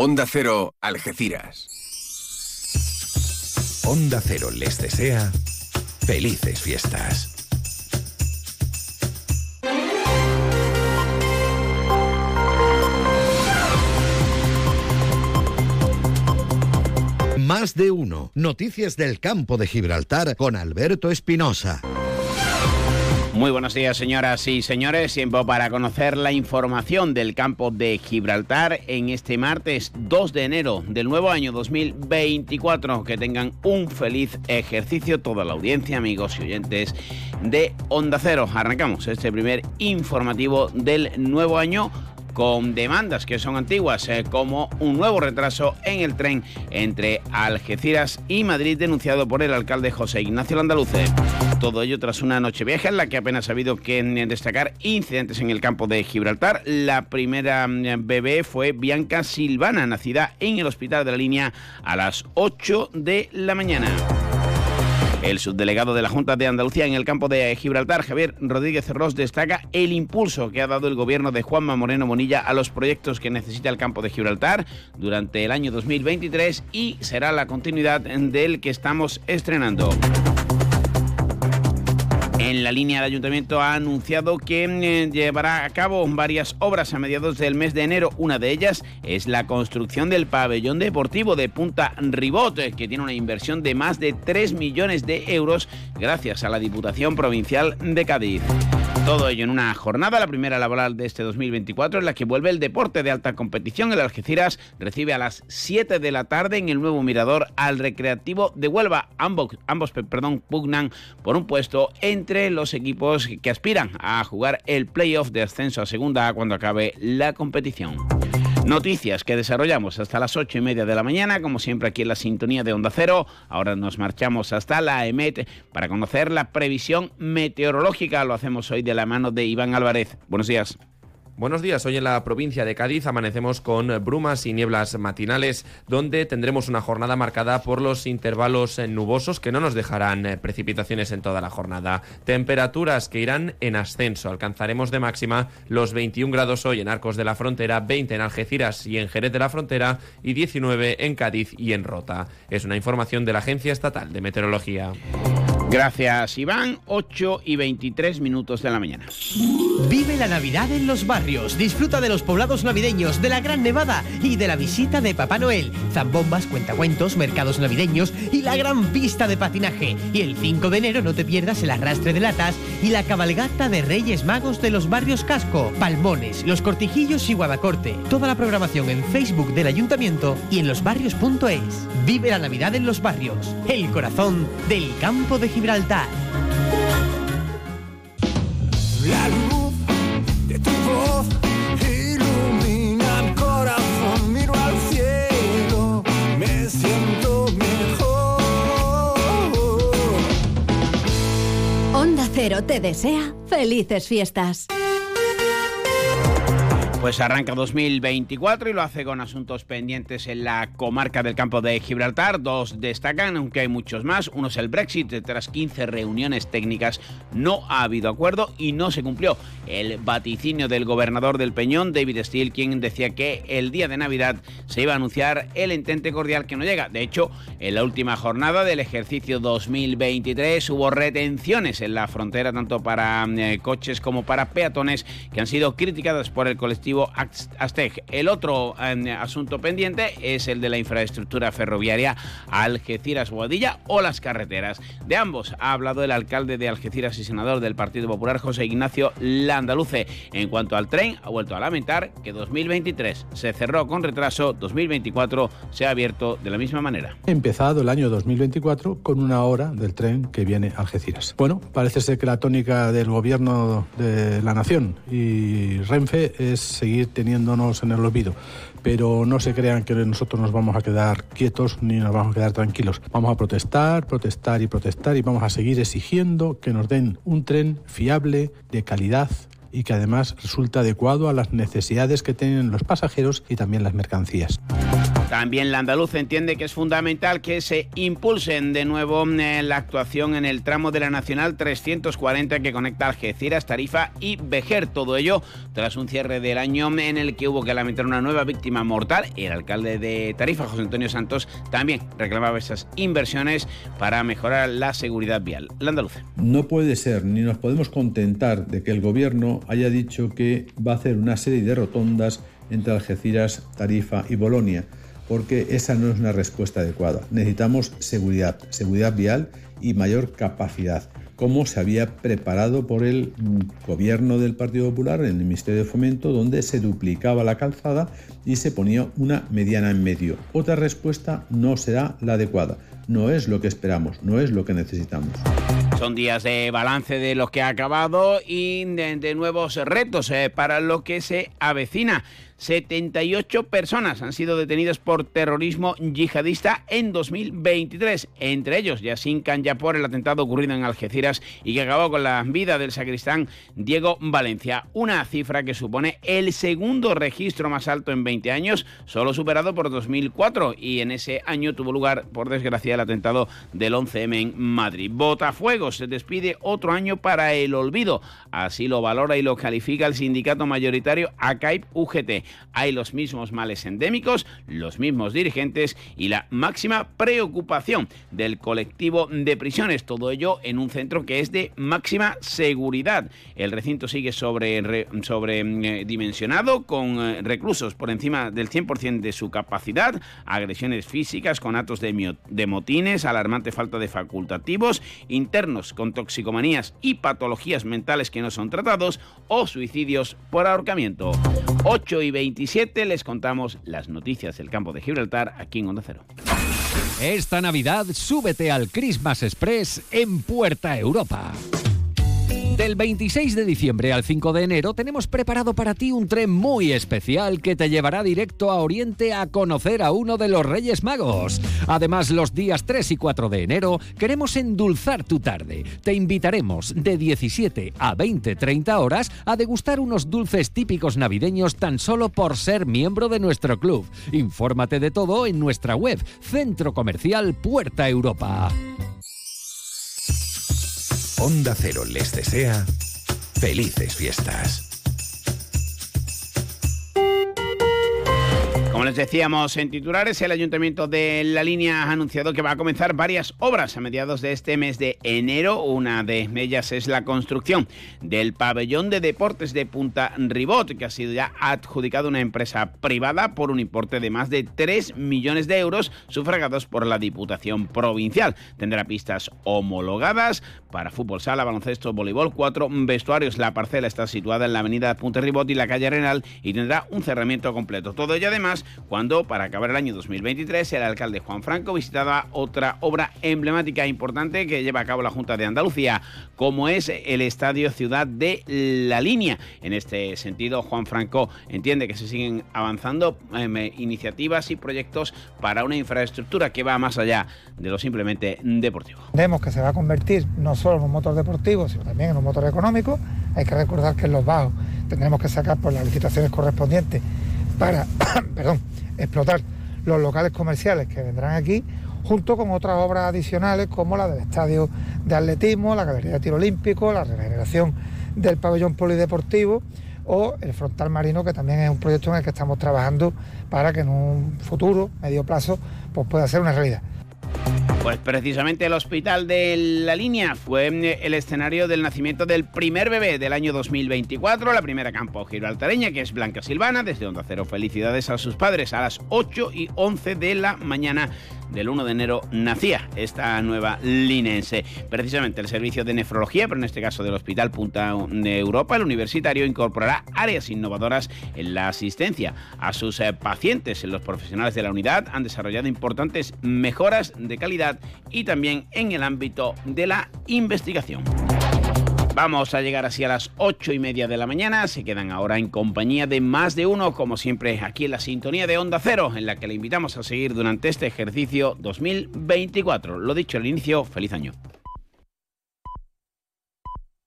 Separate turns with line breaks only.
Onda Cero, Algeciras.
Onda Cero les desea felices fiestas. Más de uno. Noticias del campo de Gibraltar con Alberto Espinosa.
Muy buenos días, señoras y señores. Tiempo para conocer la información del campo de Gibraltar en este martes 2 de enero del nuevo año 2024. Que tengan un feliz ejercicio toda la audiencia, amigos y oyentes de Onda Cero. Arrancamos este primer informativo del nuevo año con demandas que son antiguas, eh, como un nuevo retraso en el tren entre Algeciras y Madrid denunciado por el alcalde José Ignacio Landaluce. Todo ello tras una noche vieja en la que apenas ha habido que destacar incidentes en el campo de Gibraltar. La primera mm, bebé fue Bianca Silvana, nacida en el hospital de la línea a las 8 de la mañana. El subdelegado de la Junta de Andalucía en el campo de Gibraltar, Javier Rodríguez Ross, destaca el impulso que ha dado el gobierno de Juanma Moreno Monilla a los proyectos que necesita el campo de Gibraltar durante el año 2023 y será la continuidad del que estamos estrenando. En la línea, el ayuntamiento ha anunciado que eh, llevará a cabo varias obras a mediados del mes de enero. Una de ellas es la construcción del pabellón deportivo de Punta Ribot, eh, que tiene una inversión de más de 3 millones de euros gracias a la Diputación Provincial de Cádiz. Todo ello en una jornada, la primera laboral de este 2024, en la que vuelve el deporte de alta competición. El Algeciras recibe a las 7 de la tarde en el nuevo mirador al Recreativo de Huelva. Ambos, perdón, pugnan por un puesto entre los equipos que aspiran a jugar el playoff de ascenso a segunda cuando acabe la competición. Noticias que desarrollamos hasta las ocho y media de la mañana, como siempre aquí en la sintonía de Onda Cero. Ahora nos marchamos hasta la EMET para conocer la previsión meteorológica. Lo hacemos hoy de la mano de Iván Álvarez. Buenos días.
Buenos días, hoy en la provincia de Cádiz amanecemos con brumas y nieblas matinales, donde tendremos una jornada marcada por los intervalos nubosos que no nos dejarán eh, precipitaciones en toda la jornada. Temperaturas que irán en ascenso, alcanzaremos de máxima los 21 grados hoy en Arcos de la Frontera, 20 en Algeciras y en Jerez de la Frontera y 19 en Cádiz y en Rota. Es una información de la Agencia Estatal de Meteorología.
Gracias, Iván. 8 y 23 minutos de la mañana.
Vive la Navidad en los barrios. Disfruta de los poblados navideños, de la Gran Nevada y de la visita de Papá Noel. Zambombas, cuentacuentos, mercados navideños y la gran pista de patinaje. Y el 5 de enero no te pierdas el arrastre de latas y la cabalgata de Reyes Magos de los barrios Casco, Palmones, Los Cortijillos y Guadacorte. Toda la programación en Facebook del Ayuntamiento y en losbarrios.es. Vive la Navidad en los barrios. El corazón del campo de Gibraltar.
La luz de tu voz ilumina el corazón. Miro al cielo, me siento mejor.
Onda Cero te desea felices fiestas.
Pues arranca 2024 y lo hace con asuntos pendientes en la comarca del campo de Gibraltar. Dos destacan, aunque hay muchos más. Uno es el Brexit. Tras 15 reuniones técnicas no ha habido acuerdo y no se cumplió el vaticinio del gobernador del Peñón, David Steele, quien decía que el día de Navidad se iba a anunciar el entente cordial que no llega. De hecho, en la última jornada del ejercicio 2023 hubo retenciones en la frontera tanto para eh, coches como para peatones que han sido criticadas por el colectivo Aztec. El otro eh, asunto pendiente es el de la infraestructura ferroviaria Algeciras-Boadilla o las carreteras. De ambos ha hablado el alcalde de Algeciras y senador del Partido Popular, José Ignacio Landaluce. En cuanto al tren, ha vuelto a lamentar que 2023 se cerró con retraso, 2024 se ha abierto de la misma manera.
Ha empezado el año 2024 con una hora del tren que viene a Algeciras. Bueno, parece ser que la tónica del gobierno de la nación y Renfe es seguir teniéndonos en el olvido. Pero no se crean que nosotros nos vamos a quedar quietos ni nos vamos a quedar tranquilos. Vamos a protestar, protestar y protestar y vamos a seguir exigiendo que nos den un tren fiable, de calidad y que además resulta adecuado a las necesidades que tienen los pasajeros y también las mercancías.
También la andaluz entiende que es fundamental que se impulsen de nuevo eh, la actuación en el tramo de la Nacional 340 que conecta Algeciras, Tarifa y Vejer. Todo ello tras un cierre del año en el que hubo que lamentar una nueva víctima mortal. El alcalde de Tarifa, José Antonio Santos, también reclamaba esas inversiones para mejorar la seguridad vial. La andaluz.
No puede ser, ni nos podemos contentar de que el gobierno haya dicho que va a hacer una serie de rotondas entre Algeciras, Tarifa y Bolonia porque esa no es una respuesta adecuada. Necesitamos seguridad, seguridad vial y mayor capacidad, como se había preparado por el gobierno del Partido Popular en el Ministerio de Fomento, donde se duplicaba la calzada y se ponía una mediana en medio. Otra respuesta no será la adecuada. No es lo que esperamos, no es lo que necesitamos.
Son días de balance de lo que ha acabado y de, nuevos retos eh, para lo que se avecina. 78 personas han sido detenidas por terrorismo yihadista en 2023, entre ellos Yassin por el atentado ocurrido en Algeciras y que acabó con la vida del sacristán Diego Valencia, una cifra que supone el segundo registro más alto en 20 años, solo superado por 2004 y en ese año tuvo lugar, por desgracia, el atentado del 11M en Madrid. Botafuegos se despide otro año para el olvido, así lo valora y lo califica el sindicato mayoritario ACAIP UGT hay los mismos males endémicos, los mismos dirigentes y la máxima preocupación del colectivo de prisiones. Todo ello en un centro que es de máxima seguridad. El recinto sigue sobredimensionado sobre, eh, con eh, reclusos por encima del 100% de su capacidad, agresiones físicas con actos de, de motines, alarmante falta de facultativos, internos con toxicomanías y patologías mentales que no son tratados o suicidios por ahorcamiento. 8 y 27 les contamos las noticias del campo de Gibraltar aquí en Onda Cero.
Esta Navidad súbete al Christmas Express en Puerta Europa. Del 26 de diciembre al 5 de enero tenemos preparado para ti un tren muy especial que te llevará directo a Oriente a conocer a uno de los Reyes Magos. Además, los días 3 y 4 de enero queremos endulzar tu tarde. Te invitaremos de 17 a 20-30 horas a degustar unos dulces típicos navideños tan solo por ser miembro de nuestro club. Infórmate de todo en nuestra web, Centro Comercial Puerta Europa.
Onda Cero les desea felices fiestas.
Les decíamos en titulares, el Ayuntamiento de La Línea ha anunciado que va a comenzar varias obras a mediados de este mes de enero. Una de ellas es la construcción del pabellón de deportes de Punta Ribot, que ha sido ya adjudicado a una empresa privada por un importe de más de 3 millones de euros, sufragados por la Diputación Provincial. Tendrá pistas homologadas para fútbol sala, baloncesto, voleibol, cuatro vestuarios. La parcela está situada en la avenida Punta Ribot y la calle Arenal y tendrá un cerramiento completo. Todo ello además cuando, para acabar el año 2023, el alcalde Juan Franco visitaba otra obra emblemática e importante que lleva a cabo la Junta de Andalucía, como es el Estadio Ciudad de La Línea. En este sentido, Juan Franco entiende que se siguen avanzando em, iniciativas y proyectos para una infraestructura que va más allá de lo simplemente deportivo.
Vemos que se va a convertir no solo en un motor deportivo, sino también en un motor económico. Hay que recordar que en los bajos tendremos que sacar por las licitaciones correspondientes para perdón, explotar los locales comerciales que vendrán aquí, junto con otras obras adicionales como la del estadio de atletismo, la galería de tiro olímpico, la regeneración del pabellón polideportivo o el frontal marino, que también es un proyecto en el que estamos trabajando para que en un futuro, medio plazo, pues pueda ser una realidad.
Pues precisamente el hospital de la línea fue eh, el escenario del nacimiento del primer bebé del año 2024, la primera campo gibraltareña, que es Blanca Silvana, desde Onda Cero. Felicidades a sus padres a las 8 y 11 de la mañana del 1 de enero nacía esta nueva linense. Precisamente el servicio de nefrología, pero en este caso del Hospital Punta de Europa, el universitario incorporará áreas innovadoras en la asistencia a sus eh, pacientes. Los profesionales de la unidad han desarrollado importantes mejoras de calidad y también en el ámbito de la investigación. Vamos a llegar así a las ocho y media de la mañana. Se quedan ahora en compañía de más de uno, como siempre, aquí en la sintonía de Onda Cero, en la que le invitamos a seguir durante este ejercicio 2024. Lo dicho al inicio, feliz año.